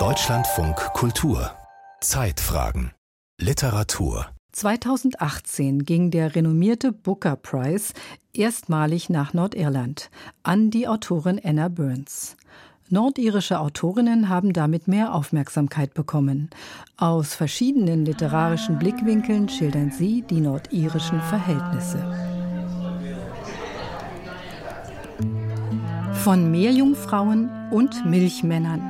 Deutschlandfunk Kultur Zeitfragen Literatur 2018 ging der renommierte Booker Prize erstmalig nach Nordirland an die Autorin Anna Burns. Nordirische Autorinnen haben damit mehr Aufmerksamkeit bekommen. Aus verschiedenen literarischen Blickwinkeln schildern sie die nordirischen Verhältnisse. Von Meerjungfrauen und Milchmännern.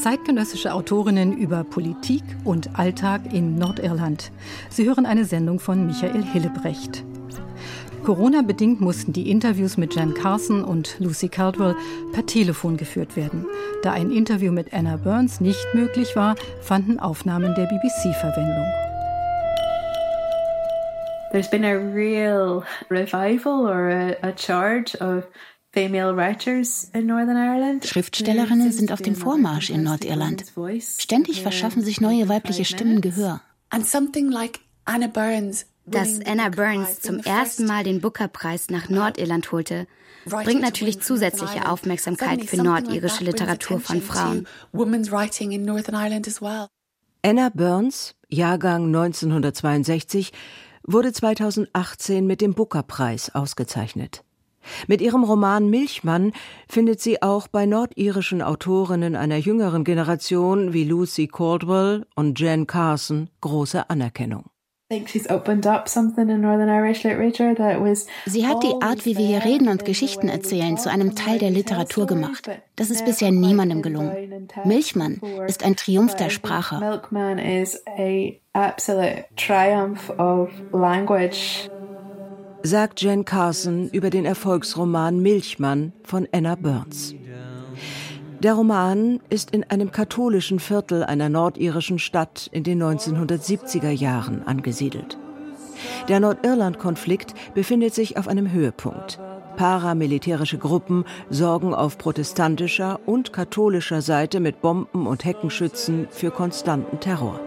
Zeitgenössische Autorinnen über Politik und Alltag in Nordirland. Sie hören eine Sendung von Michael Hillebrecht. Corona-bedingt mussten die Interviews mit Jan Carson und Lucy Caldwell per Telefon geführt werden. Da ein Interview mit Anna Burns nicht möglich war, fanden Aufnahmen der BBC Verwendung. There's been a real revival or a, a charge of Schriftstellerinnen sind auf dem Vormarsch in Nordirland. Ständig verschaffen sich neue weibliche Stimmen Gehör. And something like Anna Burns dass Anna Burns zum ersten Mal den Booker-Preis nach Nordirland holte, bringt natürlich zusätzliche Aufmerksamkeit für nordirische Literatur von Frauen. Anna Burns, Jahrgang 1962, wurde 2018 mit dem Booker-Preis ausgezeichnet. Mit ihrem Roman Milchmann findet sie auch bei nordirischen Autorinnen einer jüngeren Generation wie Lucy Caldwell und Jen Carson große Anerkennung. Sie hat die Art, wie wir hier reden und Geschichten erzählen, zu einem Teil der Literatur gemacht. Das ist bisher niemandem gelungen. Milchmann ist ein Triumph der Sprache. Sagt Jen Carson über den Erfolgsroman Milchmann von Anna Burns. Der Roman ist in einem katholischen Viertel einer nordirischen Stadt in den 1970er Jahren angesiedelt. Der Nordirland-Konflikt befindet sich auf einem Höhepunkt. Paramilitärische Gruppen sorgen auf protestantischer und katholischer Seite mit Bomben und Heckenschützen für konstanten Terror.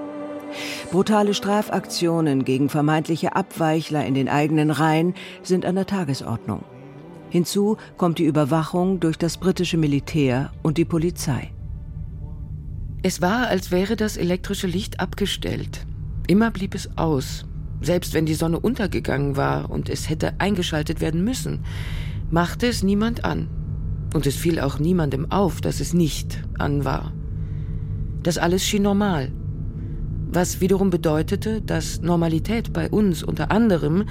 Brutale Strafaktionen gegen vermeintliche Abweichler in den eigenen Reihen sind an der Tagesordnung. Hinzu kommt die Überwachung durch das britische Militär und die Polizei. Es war, als wäre das elektrische Licht abgestellt. Immer blieb es aus. Selbst wenn die Sonne untergegangen war und es hätte eingeschaltet werden müssen, machte es niemand an. Und es fiel auch niemandem auf, dass es nicht an war. Das alles schien normal. Was wiederum bedeutete, dass Normalität bei uns unter anderem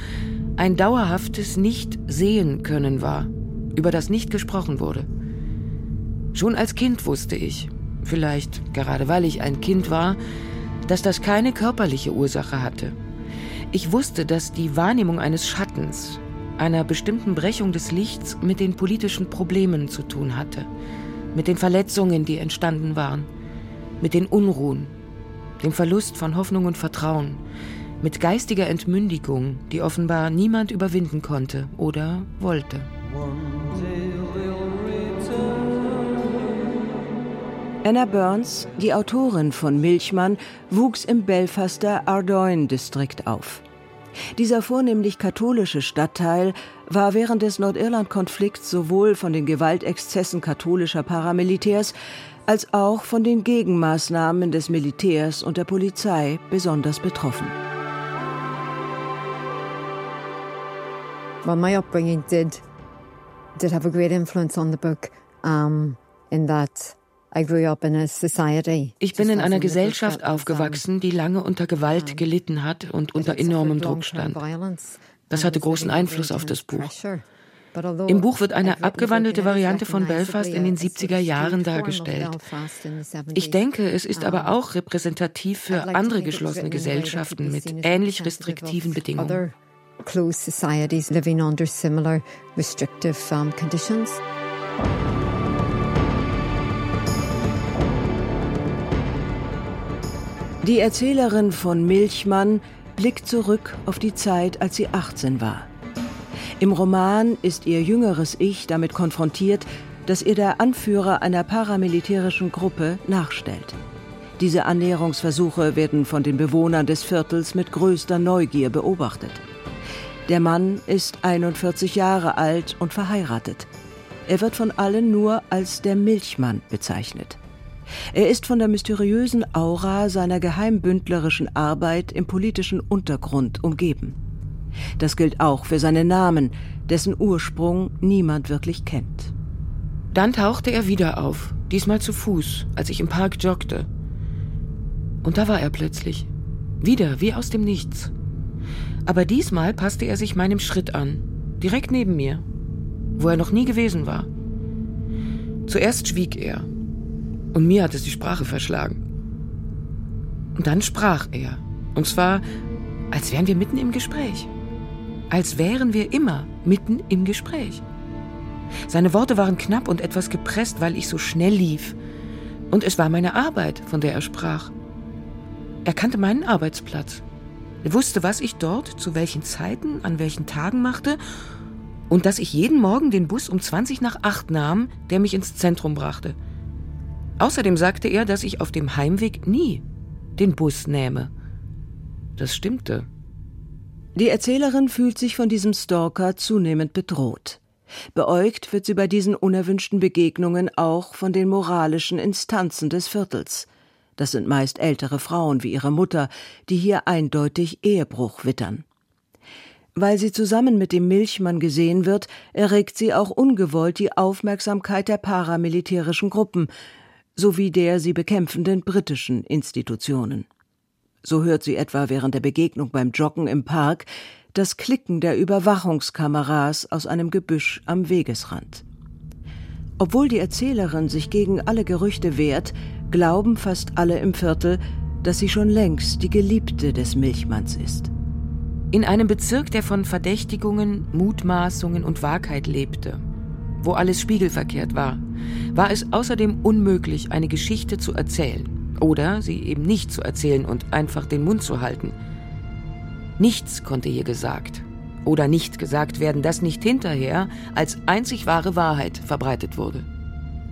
ein dauerhaftes Nicht-Sehen können war, über das nicht gesprochen wurde. Schon als Kind wusste ich, vielleicht gerade weil ich ein Kind war, dass das keine körperliche Ursache hatte. Ich wusste, dass die Wahrnehmung eines Schattens, einer bestimmten Brechung des Lichts mit den politischen Problemen zu tun hatte, mit den Verletzungen, die entstanden waren, mit den Unruhen, dem Verlust von Hoffnung und Vertrauen, mit geistiger Entmündigung, die offenbar niemand überwinden konnte oder wollte. Anna Burns, die Autorin von Milchmann, wuchs im Belfaster Ardoyne-Distrikt auf. Dieser vornehmlich katholische Stadtteil war während des Nordirland-Konflikts sowohl von den Gewaltexzessen katholischer Paramilitärs als auch von den Gegenmaßnahmen des Militärs und der Polizei besonders betroffen. well, my upbringing did did have a great influence on the book um, in that ich bin in einer Gesellschaft aufgewachsen, die lange unter Gewalt gelitten hat und unter enormem Druck stand. Das hatte großen Einfluss auf das Buch. Im Buch wird eine abgewandelte Variante von Belfast in den 70er Jahren dargestellt. Ich denke, es ist aber auch repräsentativ für andere geschlossene Gesellschaften mit ähnlich restriktiven Bedingungen closed societies living under similar restrictive um, conditions. Die Erzählerin von Milchmann blickt zurück auf die Zeit, als sie 18 war. Im Roman ist ihr jüngeres Ich damit konfrontiert, dass ihr der Anführer einer paramilitärischen Gruppe nachstellt. Diese Annäherungsversuche werden von den Bewohnern des Viertels mit größter Neugier beobachtet. Der Mann ist 41 Jahre alt und verheiratet. Er wird von allen nur als der Milchmann bezeichnet. Er ist von der mysteriösen Aura seiner geheimbündlerischen Arbeit im politischen Untergrund umgeben. Das gilt auch für seinen Namen, dessen Ursprung niemand wirklich kennt. Dann tauchte er wieder auf, diesmal zu Fuß, als ich im Park joggte. Und da war er plötzlich. Wieder, wie aus dem Nichts. Aber diesmal passte er sich meinem Schritt an, direkt neben mir, wo er noch nie gewesen war. Zuerst schwieg er, und mir hat es die Sprache verschlagen. Und dann sprach er, und zwar, als wären wir mitten im Gespräch. Als wären wir immer mitten im Gespräch. Seine Worte waren knapp und etwas gepresst, weil ich so schnell lief. Und es war meine Arbeit, von der er sprach. Er kannte meinen Arbeitsplatz. Er wusste, was ich dort, zu welchen Zeiten, an welchen Tagen machte und dass ich jeden Morgen den Bus um 20 nach 8 nahm, der mich ins Zentrum brachte. Außerdem sagte er, dass ich auf dem Heimweg nie den Bus nähme. Das stimmte. Die Erzählerin fühlt sich von diesem Stalker zunehmend bedroht. Beäugt wird sie bei diesen unerwünschten Begegnungen auch von den moralischen Instanzen des Viertels. Das sind meist ältere Frauen wie ihre Mutter, die hier eindeutig Ehebruch wittern. Weil sie zusammen mit dem Milchmann gesehen wird, erregt sie auch ungewollt die Aufmerksamkeit der paramilitärischen Gruppen sowie der sie bekämpfenden britischen Institutionen. So hört sie etwa während der Begegnung beim Joggen im Park das Klicken der Überwachungskameras aus einem Gebüsch am Wegesrand. Obwohl die Erzählerin sich gegen alle Gerüchte wehrt, glauben fast alle im Viertel, dass sie schon längst die Geliebte des Milchmanns ist. In einem Bezirk, der von Verdächtigungen, Mutmaßungen und Wahrheit lebte, wo alles spiegelverkehrt war, war es außerdem unmöglich, eine Geschichte zu erzählen oder sie eben nicht zu erzählen und einfach den Mund zu halten – Nichts konnte hier gesagt oder nicht gesagt werden, das nicht hinterher als einzig wahre Wahrheit verbreitet wurde.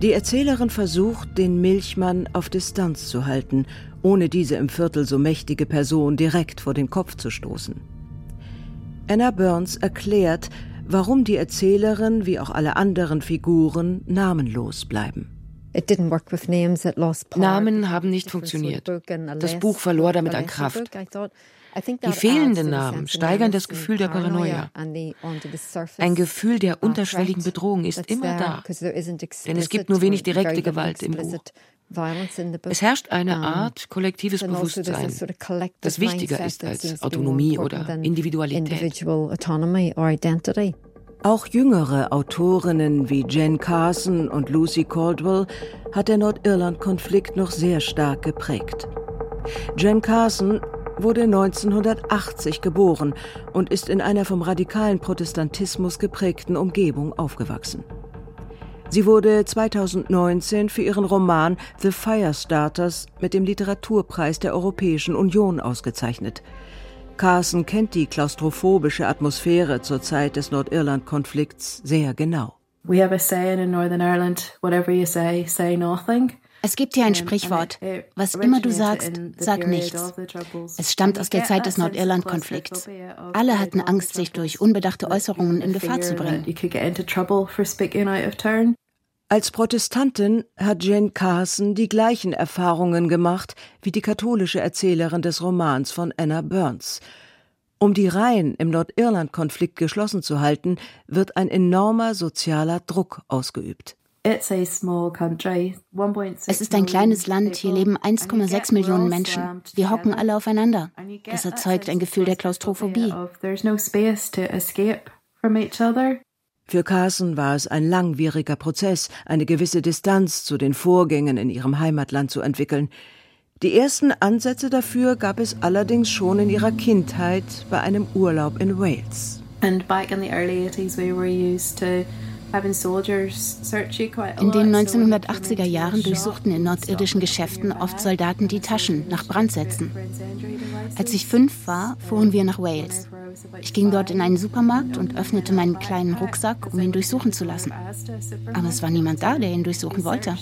Die Erzählerin versucht, den Milchmann auf Distanz zu halten, ohne diese im Viertel so mächtige Person direkt vor den Kopf zu stoßen. Anna Burns erklärt, warum die Erzählerin wie auch alle anderen Figuren namenlos bleiben. Namen haben nicht funktioniert. Das Buch verlor damit an Kraft. Die fehlenden Namen steigern das Gefühl der Paranoia. Ein Gefühl der unterschwelligen Bedrohung ist immer da, denn es gibt nur wenig direkte Gewalt im Buch. Es herrscht eine Art kollektives Bewusstsein, das wichtiger ist als Autonomie oder Individualität. Auch jüngere Autorinnen wie Jen Carson und Lucy Caldwell hat der Nordirland-Konflikt noch sehr stark geprägt. Jen Carson wurde 1980 geboren und ist in einer vom radikalen Protestantismus geprägten Umgebung aufgewachsen. Sie wurde 2019 für ihren Roman The Firestarters mit dem Literaturpreis der Europäischen Union ausgezeichnet. Carson kennt die klaustrophobische Atmosphäre zur Zeit des Nordirland-Konflikts sehr genau. We have a saying in Northern Ireland, whatever you say, say nothing. Es gibt hier ein Sprichwort. Was immer du sagst, sag nichts. Es stammt aus der Zeit des Nordirland-Konflikts. Alle hatten Angst, sich durch unbedachte Äußerungen in Gefahr zu bringen. Als Protestantin hat Jane Carson die gleichen Erfahrungen gemacht wie die katholische Erzählerin des Romans von Anna Burns. Um die Reihen im Nordirland-Konflikt geschlossen zu halten, wird ein enormer sozialer Druck ausgeübt. Es ist ein kleines Land, hier leben 1,6 Millionen Menschen. Wir hocken alle aufeinander. Das erzeugt ein Gefühl der Klaustrophobie. Für Carson war es ein langwieriger Prozess, eine gewisse Distanz zu den Vorgängen in ihrem Heimatland zu entwickeln. Die ersten Ansätze dafür gab es allerdings schon in ihrer Kindheit bei einem Urlaub in Wales. And back in the early 80s we were used to in den 1980er Jahren durchsuchten in nordirdischen Geschäften oft Soldaten die Taschen nach Brandsätzen. Als ich fünf war, fuhren wir nach Wales. Ich ging dort in einen Supermarkt und öffnete meinen kleinen Rucksack, um ihn durchsuchen zu lassen. Aber es war niemand da, der ihn durchsuchen wollte.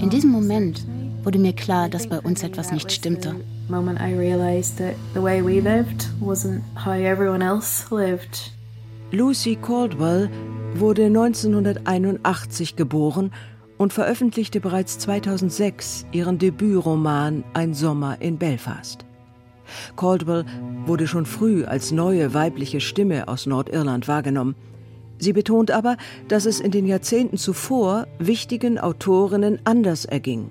In diesem Moment wurde mir klar, dass bei uns etwas nicht stimmte. Moment I realized that the way we lived wasn't how everyone else lived. Lucy Caldwell wurde 1981 geboren und veröffentlichte bereits 2006 ihren Debütroman Ein Sommer in Belfast. Caldwell wurde schon früh als neue weibliche Stimme aus Nordirland wahrgenommen. Sie betont aber, dass es in den Jahrzehnten zuvor wichtigen Autorinnen anders erging.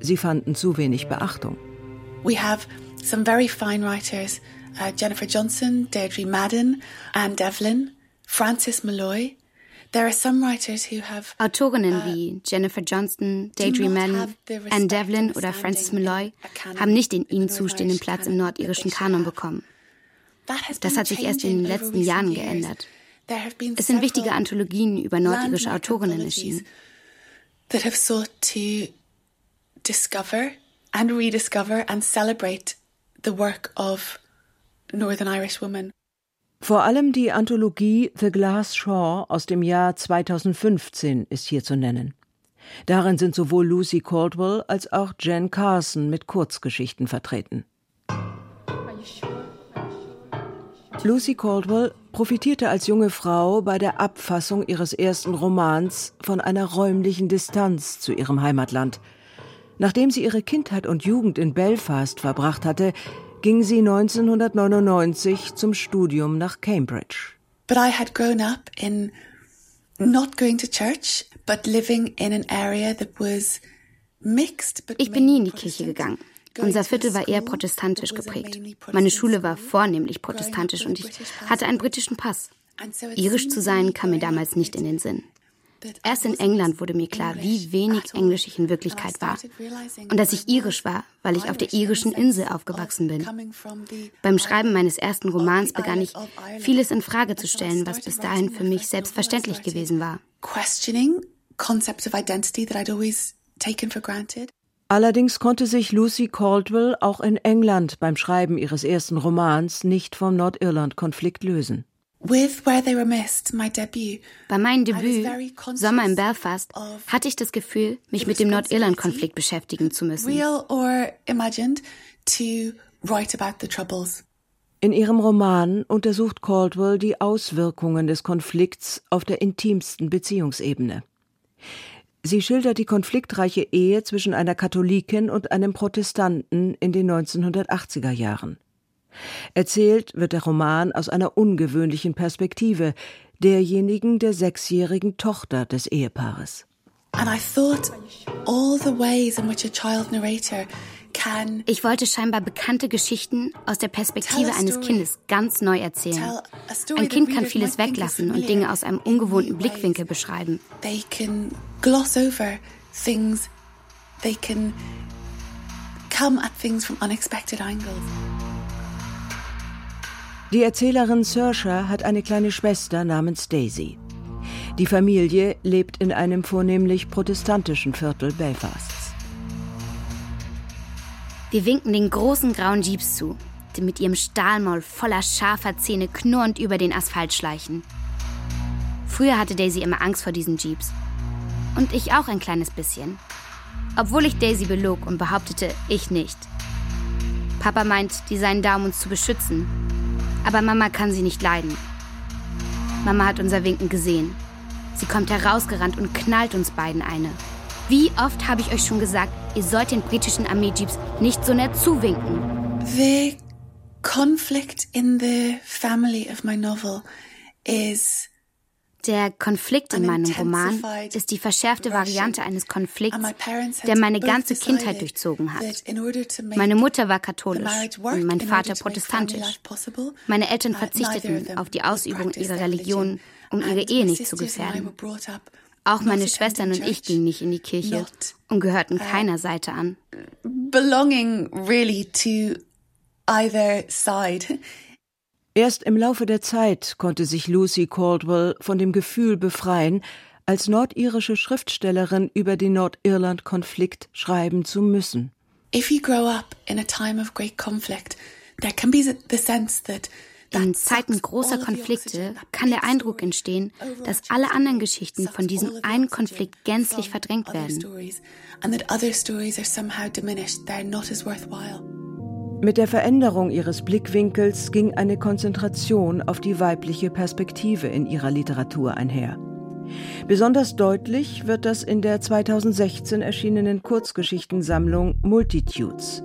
Sie fanden zu wenig Beachtung. We have some very fine writers, uh, Jennifer Johnson, Deirdre Madden, Anne Devlin, Frances Malloy, Autorinnen uh, wie Jennifer Johnston, Deirdre Madden, Anne Devlin oder Frances Malloy haben nicht den ihnen zustehenden Platz im nordirischen Kanon bekommen. Das hat sich erst in den letzten Jahren geändert. Es sind wichtige Anthologien über nordirische Autorinnen erschienen. That have sought to discover and rediscover and celebrate the work of Northern Irish women. Vor allem die Anthologie The Glass Shaw aus dem Jahr 2015 ist hier zu nennen. Darin sind sowohl Lucy Caldwell als auch Jen Carson mit Kurzgeschichten vertreten. Lucy Caldwell profitierte als junge Frau bei der Abfassung ihres ersten Romans von einer räumlichen Distanz zu ihrem Heimatland. Nachdem sie ihre Kindheit und Jugend in Belfast verbracht hatte, ging sie 1999 zum Studium nach Cambridge. But I had grown up in not going to church, but living in an area that was mixed. Ich bin nie in die Kirche gegangen. Unser Viertel war eher protestantisch geprägt. Meine Schule war vornehmlich protestantisch und ich hatte einen britischen Pass. Irisch zu sein kam mir damals nicht in den Sinn. Erst in England wurde mir klar, wie wenig Englisch ich in Wirklichkeit war. Und dass ich irisch war, weil ich auf der irischen Insel aufgewachsen bin. Beim Schreiben meines ersten Romans begann ich, vieles in Frage zu stellen, was bis dahin für mich selbstverständlich gewesen war. Allerdings konnte sich Lucy Caldwell auch in England beim Schreiben ihres ersten Romans nicht vom Nordirland-Konflikt lösen. Bei meinem Debüt, Sommer in Belfast, hatte ich das Gefühl, mich mit dem Nordirland-Konflikt beschäftigen zu müssen. In ihrem Roman untersucht Caldwell die Auswirkungen des Konflikts auf der intimsten Beziehungsebene. Sie schildert die konfliktreiche Ehe zwischen einer Katholikin und einem Protestanten in den 1980er Jahren. Erzählt wird der Roman aus einer ungewöhnlichen Perspektive, derjenigen der sechsjährigen Tochter des Ehepaares. Ich wollte scheinbar bekannte Geschichten aus der Perspektive eines Kindes ganz neu erzählen. Ein Kind kann vieles weglassen und Dinge aus einem ungewohnten Blickwinkel beschreiben. They can gloss over things. They can come at things from unexpected angles. Die Erzählerin Saoirse hat eine kleine Schwester namens Daisy. Die Familie lebt in einem vornehmlich protestantischen Viertel Belfasts. Wir winken den großen grauen Jeeps zu, die mit ihrem Stahlmaul voller scharfer Zähne knurrend über den Asphalt schleichen. Früher hatte Daisy immer Angst vor diesen Jeeps. Und ich auch ein kleines bisschen. Obwohl ich Daisy belog und behauptete, ich nicht. Papa meint, die seien da, um uns zu beschützen, aber Mama kann sie nicht leiden. Mama hat unser Winken gesehen. Sie kommt herausgerannt und knallt uns beiden eine. Wie oft habe ich euch schon gesagt, ihr sollt den britischen Armeejeeps nicht so nett zuwinken? The conflict in the family of my novel is der Konflikt in meinem Roman ist die verschärfte Variante eines Konflikts, der meine ganze Kindheit durchzogen hat. Meine Mutter war katholisch und mein Vater protestantisch. Meine Eltern verzichteten auf die Ausübung ihrer Religion, um ihre Ehe nicht zu gefährden. Auch meine Schwestern und ich gingen nicht in die Kirche und gehörten uh, keiner Seite an. Belonging really to either side. Erst im Laufe der Zeit konnte sich Lucy Caldwell von dem Gefühl befreien, als nordirische Schriftstellerin über den Nordirland-Konflikt schreiben zu müssen. If you grow up in a time of great conflict, there can be the sense that in Zeiten großer Konflikte kann der Eindruck entstehen, dass alle anderen Geschichten von diesem einen Konflikt gänzlich verdrängt werden. Mit der Veränderung ihres Blickwinkels ging eine Konzentration auf die weibliche Perspektive in ihrer Literatur einher. Besonders deutlich wird das in der 2016 erschienenen Kurzgeschichtensammlung Multitudes.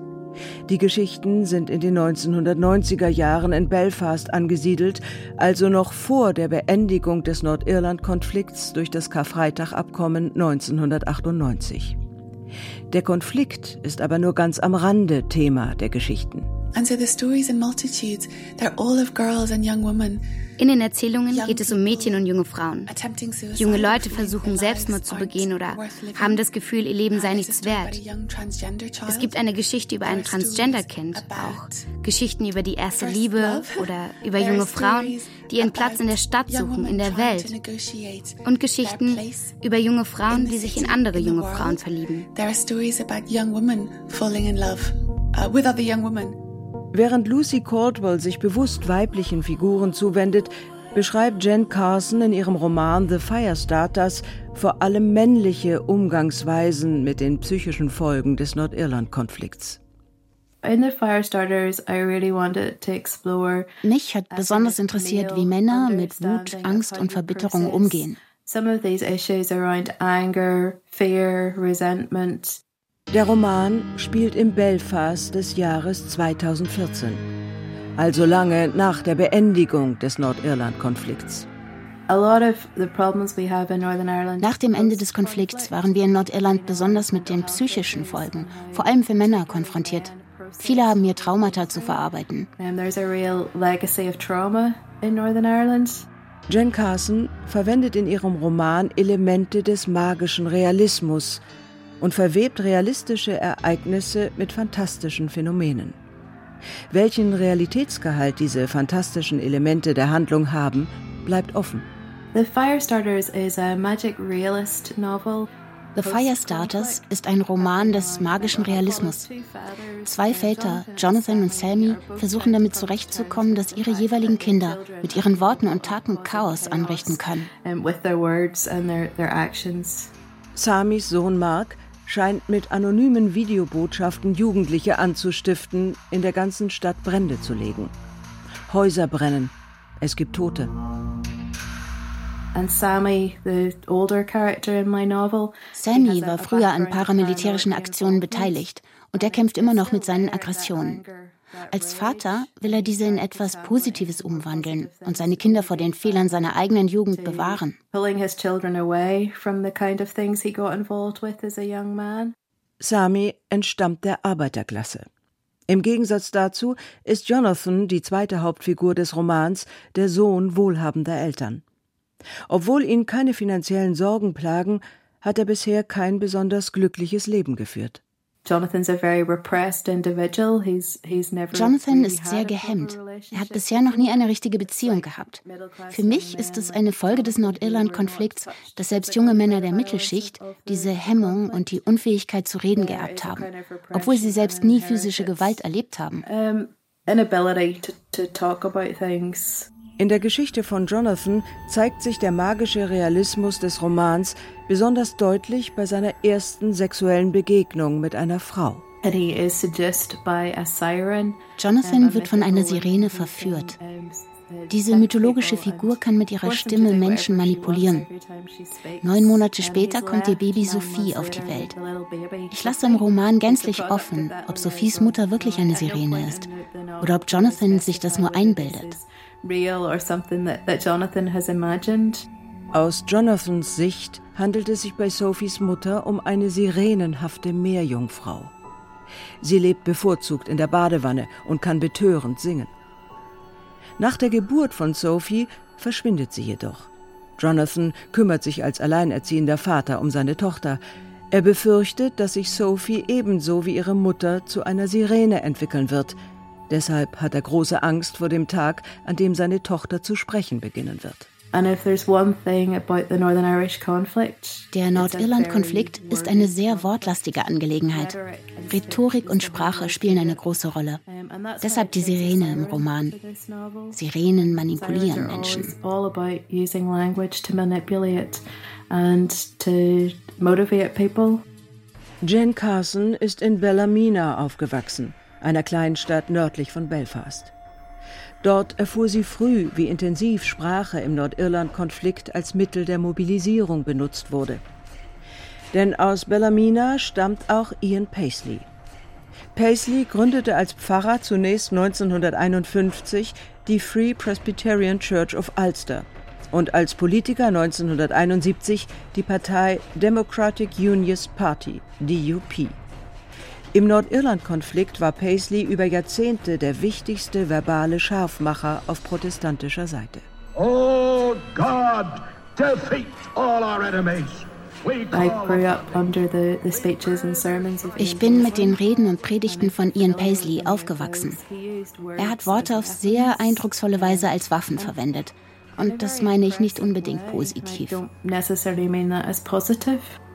Die Geschichten sind in den 1990er Jahren in Belfast angesiedelt, also noch vor der Beendigung des Nordirland-Konflikts durch das Karfreitag-Abkommen 1998. Der Konflikt ist aber nur ganz am Rande Thema der Geschichten. And so the stories in multitudes, they're all of girls and young women in den Erzählungen geht es um Mädchen und junge Frauen. Junge Leute versuchen Selbstmord zu begehen oder haben das Gefühl, ihr Leben sei nichts wert. Es gibt eine Geschichte über ein Transgender-Kind, auch Geschichten über die erste Liebe oder über junge Frauen, die ihren Platz in der Stadt suchen, in der Welt. Und Geschichten über junge Frauen, die sich in andere junge Frauen verlieben. There are stories about young women falling in love uh, with other young women. Während Lucy Caldwell sich bewusst weiblichen Figuren zuwendet, beschreibt Jen Carson in ihrem Roman The Firestarters vor allem männliche Umgangsweisen mit den psychischen Folgen des Nordirland-Konflikts. Mich hat besonders interessiert, wie Männer mit Wut, Angst und Verbitterung umgehen. Some of these issues around anger, fear, resentment, der Roman spielt im Belfast des Jahres 2014, also lange nach der Beendigung des Nordirland-Konflikts. Nach dem Ende des Konflikts waren wir in Nordirland besonders mit den psychischen Folgen, vor allem für Männer, konfrontiert. Viele haben hier Traumata zu verarbeiten. Jen Carson verwendet in ihrem Roman Elemente des magischen Realismus, und verwebt realistische Ereignisse mit fantastischen Phänomenen. Welchen Realitätsgehalt diese fantastischen Elemente der Handlung haben, bleibt offen. The Firestarters is a magic realist novel The Firestarters ist ein Roman des magischen Realismus. Zwei Väter, Jonathan und Sammy, versuchen damit zurechtzukommen, dass ihre jeweiligen Kinder mit ihren Worten und Taten Chaos anrichten können. Samis Sohn Mark scheint mit anonymen Videobotschaften Jugendliche anzustiften, in der ganzen Stadt Brände zu legen. Häuser brennen, es gibt Tote. Sammy, Sammy war früher an paramilitärischen Aktionen beteiligt und er kämpft immer noch mit seinen Aggressionen. Als Vater will er diese in etwas Positives umwandeln und seine Kinder vor den Fehlern seiner eigenen Jugend bewahren. Sami entstammt der Arbeiterklasse. Im Gegensatz dazu ist Jonathan, die zweite Hauptfigur des Romans, der Sohn wohlhabender Eltern. Obwohl ihn keine finanziellen Sorgen plagen, hat er bisher kein besonders glückliches Leben geführt. Jonathan ist sehr gehemmt. Er hat bisher noch nie eine richtige Beziehung gehabt. Für mich ist es eine Folge des Nordirland-Konflikts, dass selbst junge Männer der Mittelschicht diese Hemmung und die Unfähigkeit zu reden geerbt haben, obwohl sie selbst nie physische Gewalt erlebt haben. In der Geschichte von Jonathan zeigt sich der magische Realismus des Romans besonders deutlich bei seiner ersten sexuellen Begegnung mit einer Frau. Jonathan wird von einer Sirene verführt. Diese mythologische Figur kann mit ihrer Stimme Menschen manipulieren. Neun Monate später kommt ihr Baby Sophie auf die Welt. Ich lasse im Roman gänzlich offen, ob Sophies Mutter wirklich eine Sirene ist oder ob Jonathan sich das nur einbildet real or something that, that Jonathan has imagined. Aus Jonathans Sicht handelt es sich bei Sophies Mutter um eine sirenenhafte Meerjungfrau. Sie lebt bevorzugt in der Badewanne und kann betörend singen. Nach der Geburt von Sophie verschwindet sie jedoch. Jonathan kümmert sich als alleinerziehender Vater um seine Tochter. Er befürchtet, dass sich Sophie ebenso wie ihre Mutter zu einer Sirene entwickeln wird, Deshalb hat er große Angst vor dem Tag, an dem seine Tochter zu sprechen beginnen wird. Der Nordirland-Konflikt ist eine sehr wortlastige Angelegenheit. Rhetorik und Sprache spielen eine große Rolle. Deshalb die Sirene im Roman. Sirenen manipulieren Menschen. Jen Carson ist in Bellamina aufgewachsen einer kleinen Stadt nördlich von Belfast. Dort erfuhr sie früh, wie intensiv Sprache im Nordirland-Konflikt als Mittel der Mobilisierung benutzt wurde. Denn aus Bellamina stammt auch Ian Paisley. Paisley gründete als Pfarrer zunächst 1951 die Free Presbyterian Church of Ulster und als Politiker 1971 die Partei Democratic Unionist Party, DUP. Im Nordirland-Konflikt war Paisley über Jahrzehnte der wichtigste verbale Scharfmacher auf protestantischer Seite. Oh God, defeat all our enemies. Ich bin mit den Reden und Predigten von Ian Paisley aufgewachsen. Er hat Worte auf sehr eindrucksvolle Weise als Waffen verwendet. Und das meine ich nicht unbedingt positiv.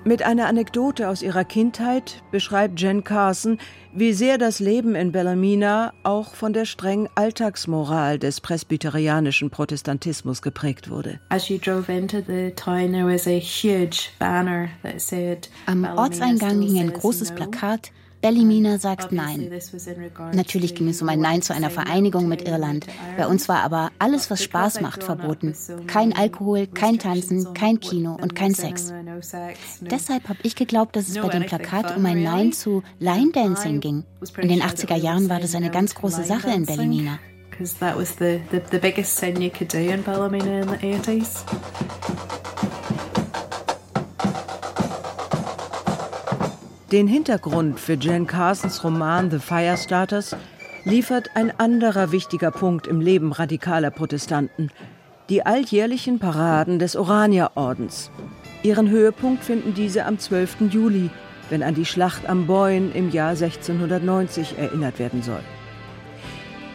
Mit einer Anekdote aus ihrer Kindheit beschreibt Jen Carson, wie sehr das Leben in Bellamina auch von der strengen Alltagsmoral des presbyterianischen Protestantismus geprägt wurde. Am Ortseingang hing ein großes Plakat Ballymena sagt Nein. Natürlich ging es um ein Nein zu einer Vereinigung mit Irland. Bei uns war aber alles, was Spaß macht, verboten. Kein Alkohol, kein Tanzen, kein Kino und kein Sex. Deshalb habe ich geglaubt, dass es bei dem Plakat um ein Nein zu Line Dancing ging. In den 80er Jahren war das eine ganz große Sache in Ballymena. Because that was the, the, the biggest thing you could do in Ballymena in the 80s. Den Hintergrund für Jen Carsons Roman The Firestarters liefert ein anderer wichtiger Punkt im Leben radikaler Protestanten, die alljährlichen Paraden des Oranierordens. Ihren Höhepunkt finden diese am 12. Juli, wenn an die Schlacht am Boyne im Jahr 1690 erinnert werden soll.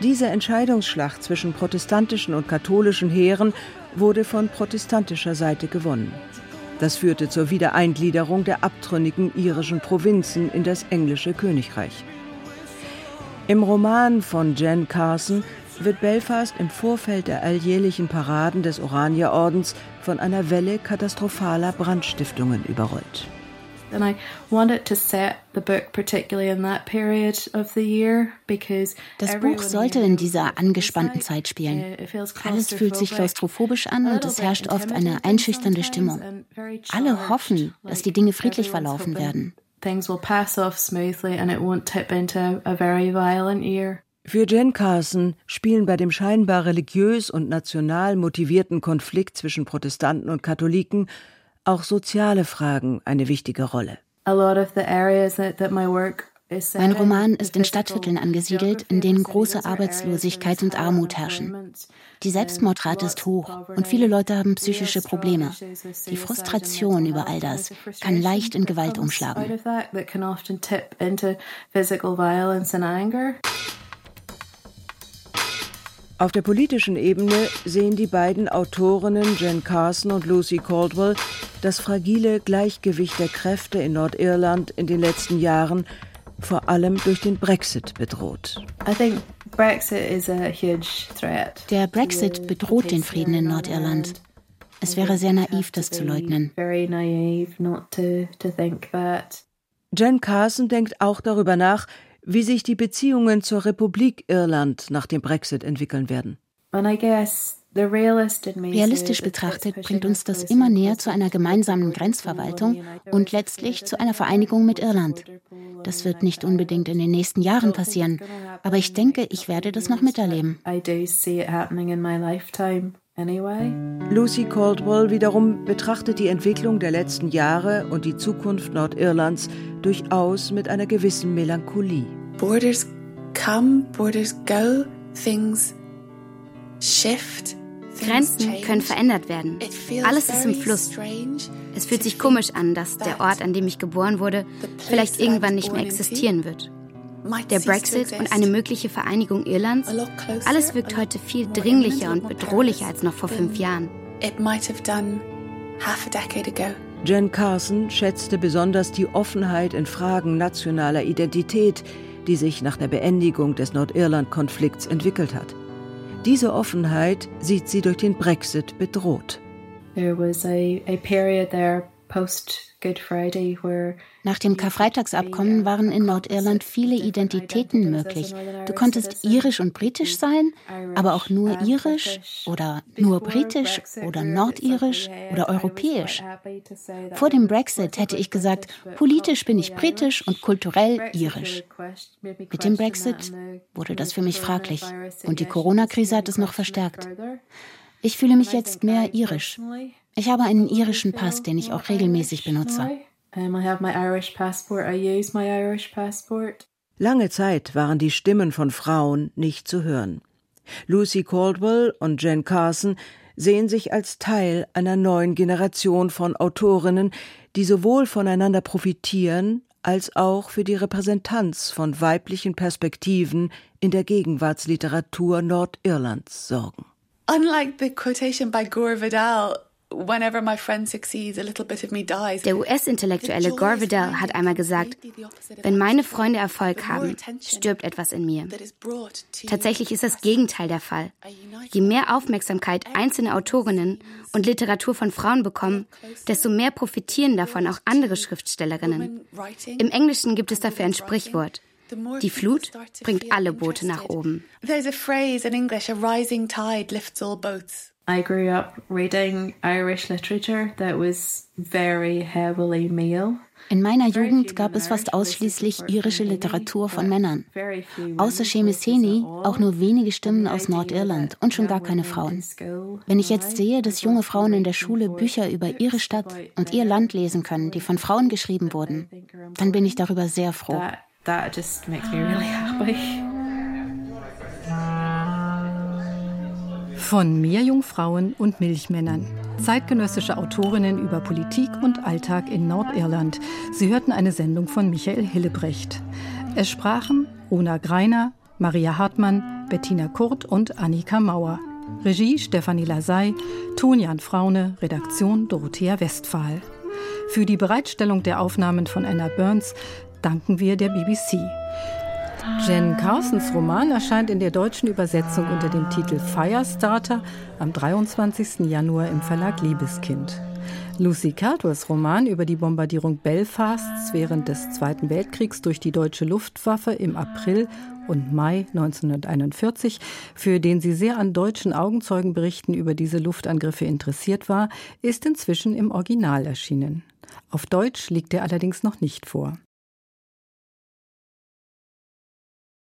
Diese Entscheidungsschlacht zwischen protestantischen und katholischen Heeren wurde von protestantischer Seite gewonnen. Das führte zur Wiedereingliederung der abtrünnigen irischen Provinzen in das englische Königreich. Im Roman von Jen Carson wird Belfast im Vorfeld der alljährlichen Paraden des Oranierordens von einer Welle katastrophaler Brandstiftungen überrollt. And I wanted to set the book particularly in that period of the year because Das Buch sollte in dieser angespannten Zeit spielen. Alles fühlt sich klaustrophobisch an und es herrscht oft eine einschüchternde Stimmung. Alle hoffen, dass die Dinge friedlich verlaufen werden. Things will pass off smoothly and it won't tip into a very violent year. Für Jen Carson spielen bei dem scheinbar religiös und national motivierten Konflikt zwischen Protestanten und Katholiken auch soziale Fragen eine wichtige Rolle. Mein Roman ist in Stadtvierteln angesiedelt, in denen große Arbeitslosigkeit und Armut herrschen. Die Selbstmordrate ist hoch und viele Leute haben psychische Probleme. Die Frustration über all das kann leicht in Gewalt umschlagen. Auf der politischen Ebene sehen die beiden Autorinnen Jen Carson und Lucy Caldwell das fragile Gleichgewicht der Kräfte in Nordirland in den letzten Jahren vor allem durch den Brexit bedroht. Der Brexit bedroht den Frieden in Nordirland. Es wäre sehr naiv, das zu leugnen. Jen Carson denkt auch darüber nach, wie sich die Beziehungen zur Republik Irland nach dem Brexit entwickeln werden. Realistisch betrachtet bringt uns das immer näher zu einer gemeinsamen Grenzverwaltung und letztlich zu einer Vereinigung mit Irland. Das wird nicht unbedingt in den nächsten Jahren passieren, aber ich denke, ich werde das noch miterleben. Lucy Caldwell wiederum betrachtet die Entwicklung der letzten Jahre und die Zukunft Nordirlands durchaus mit einer gewissen Melancholie. Borders come, borders go, things shift. Grenzen können verändert werden. Alles ist im Fluss. Es fühlt sich komisch an, dass der Ort, an dem ich geboren wurde, vielleicht irgendwann nicht mehr existieren wird der Brexit und eine mögliche Vereinigung Irlands, alles wirkt heute viel dringlicher und bedrohlicher als noch vor fünf Jahren. Jen Carson schätzte besonders die Offenheit in Fragen nationaler Identität, die sich nach der Beendigung des Nordirland-Konflikts entwickelt hat. Diese Offenheit sieht sie durch den Brexit bedroht. There was a, a period there Nach dem Karfreitagsabkommen waren in Nordirland viele Identitäten möglich. Du konntest irisch und britisch sein, aber auch nur irisch oder nur britisch oder nordirisch oder europäisch. Vor dem Brexit hätte ich gesagt, politisch bin ich britisch und kulturell irisch. Mit dem Brexit wurde das für mich fraglich und die Corona-Krise hat es noch verstärkt. Ich fühle mich jetzt mehr irisch. Ich habe einen irischen Pass, den ich auch regelmäßig benutze. Lange Zeit waren die Stimmen von Frauen nicht zu hören. Lucy Caldwell und Jen Carson sehen sich als Teil einer neuen Generation von Autorinnen, die sowohl voneinander profitieren als auch für die Repräsentanz von weiblichen Perspektiven in der Gegenwartsliteratur Nordirlands sorgen. Unlike the quotation by Gore Vidal, der US-Intellektuelle Gore Vidal hat einmal gesagt, wenn meine Freunde Erfolg haben, stirbt etwas in mir. Tatsächlich ist das Gegenteil der Fall. Je mehr Aufmerksamkeit einzelne Autorinnen und Literatur von Frauen bekommen, desto mehr profitieren davon auch andere Schriftstellerinnen. Im Englischen gibt es dafür ein Sprichwort. Die Flut bringt alle Boote nach oben. There's a phrase in English, a rising tide lifts all boats. I grew up reading Irish literature that was very heavily male. In meiner Jugend gab es fast ausschließlich irische Literatur von Männern. Außer Seamus Heaney auch nur wenige Stimmen aus Nordirland und schon gar keine Frauen. Wenn ich jetzt sehe, dass junge Frauen in der Schule Bücher über ihre Stadt und ihr Land lesen können, die von Frauen geschrieben wurden, dann bin ich darüber sehr froh. That, just makes me really happy. Von Meerjungfrauen und Milchmännern. Zeitgenössische Autorinnen über Politik und Alltag in Nordirland. Sie hörten eine Sendung von Michael Hillebrecht. Es sprachen Rona Greiner, Maria Hartmann, Bettina Kurt und Annika Mauer. Regie Stefanie Lasey, Tonjan Fraune, Redaktion Dorothea Westphal. Für die Bereitstellung der Aufnahmen von Anna Burns danken wir der BBC. Jen Carsons Roman erscheint in der deutschen Übersetzung unter dem Titel Firestarter am 23. Januar im Verlag Liebeskind. Lucy Caldwells Roman über die Bombardierung Belfasts während des Zweiten Weltkriegs durch die deutsche Luftwaffe im April und Mai 1941, für den sie sehr an deutschen Augenzeugenberichten über diese Luftangriffe interessiert war, ist inzwischen im Original erschienen. Auf Deutsch liegt er allerdings noch nicht vor.